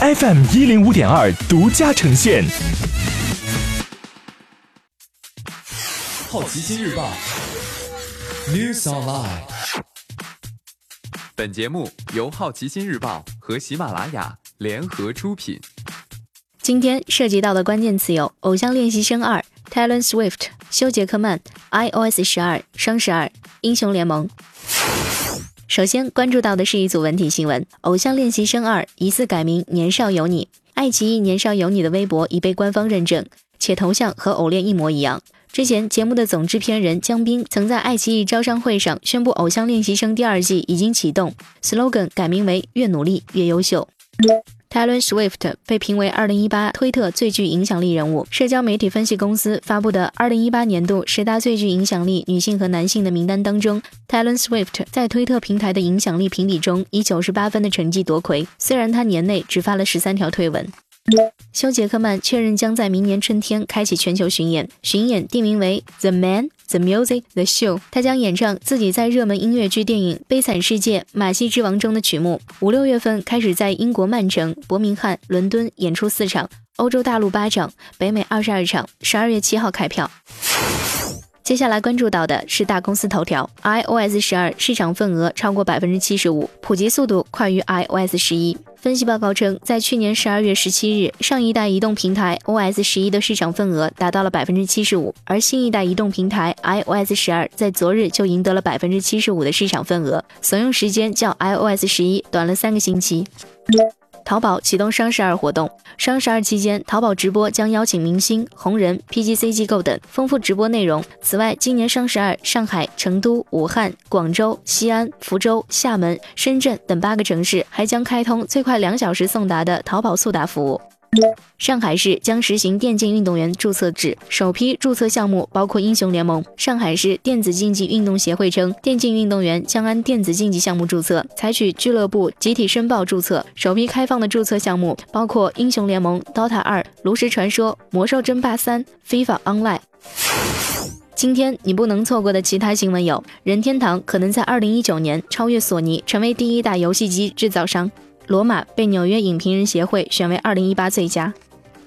FM 一零五点二独家呈现。好奇心日报，News Online。本节目由好奇心日报和喜马拉雅联合出品。今天涉及到的关键词有《偶像练习生二》、Taylor Swift、休·杰克曼、iOS 十二、双十二、英雄联盟。首先关注到的是一组文体新闻：《偶像练习生二》疑似改名“年少有你”，爱奇艺“年少有你”的微博已被官方认证，且头像和偶练一模一样。之前节目的总制片人姜斌曾在爱奇艺招商会上宣布，《偶像练习生》第二季已经启动，slogan 改名为“越努力越优秀”。Taylor Swift 被评为2018推特最具影响力人物。社交媒体分析公司发布的2018年度十大最具影响力女性和男性的名单当中，Taylor Swift 在推特平台的影响力评比中以98分的成绩夺魁。虽然她年内只发了13条推文。休·杰克曼确认将在明年春天开启全球巡演，巡演定名为《The Man, The Music, The Show》。他将演唱自己在热门音乐剧电影《悲惨世界：马戏之王》中的曲目。五六月份开始在英国曼城、伯明翰、伦敦演出四场，欧洲大陆八场，北美二十二场。十二月七号开票。接下来关注到的是大公司头条：iOS 十二市场份额超过百分之七十五，普及速度快于 iOS 十一。分析报告称，在去年十二月十七日，上一代移动平台 OS 十一的市场份额达到了百分之七十五，而新一代移动平台 iOS 十二在昨日就赢得了百分之七十五的市场份额，所用时间较 iOS 十一短了三个星期。淘宝启动双十二活动，双十二期间，淘宝直播将邀请明星、红人、PGC 机构等，丰富直播内容。此外，今年双十二，上海、成都、武汉、广州、西安、福州、厦门、深圳等八个城市还将开通最快两小时送达的淘宝速达服务。上海市将实行电竞运动员注册制，首批注册项目包括英雄联盟。上海市电子竞技运动协会称，电竞运动员将按电子竞技项目注册，采取俱乐部集体申报注册。首批开放的注册项目包括英雄联盟、DOTA 二、炉石传说、魔兽争霸三、FIFA Online。今天你不能错过的其他新闻有：任天堂可能在二零一九年超越索尼，成为第一大游戏机制造商。罗马被纽约影评人协会选为二零一八最佳。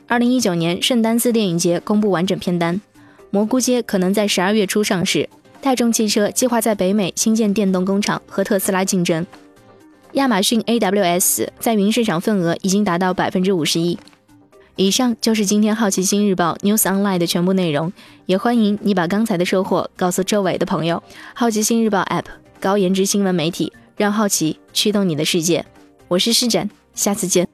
二零一九年圣丹斯电影节公布完整片单。蘑菇街可能在十二月初上市。大众汽车计划在北美新建电动工厂，和特斯拉竞争。亚马逊 AWS 在云市场份额已经达到百分之五十一。以上就是今天好奇心日报 News Online 的全部内容。也欢迎你把刚才的收获告诉周围的朋友。好奇心日报 App 高颜值新闻媒体，让好奇驱动你的世界。我是施展，下次见。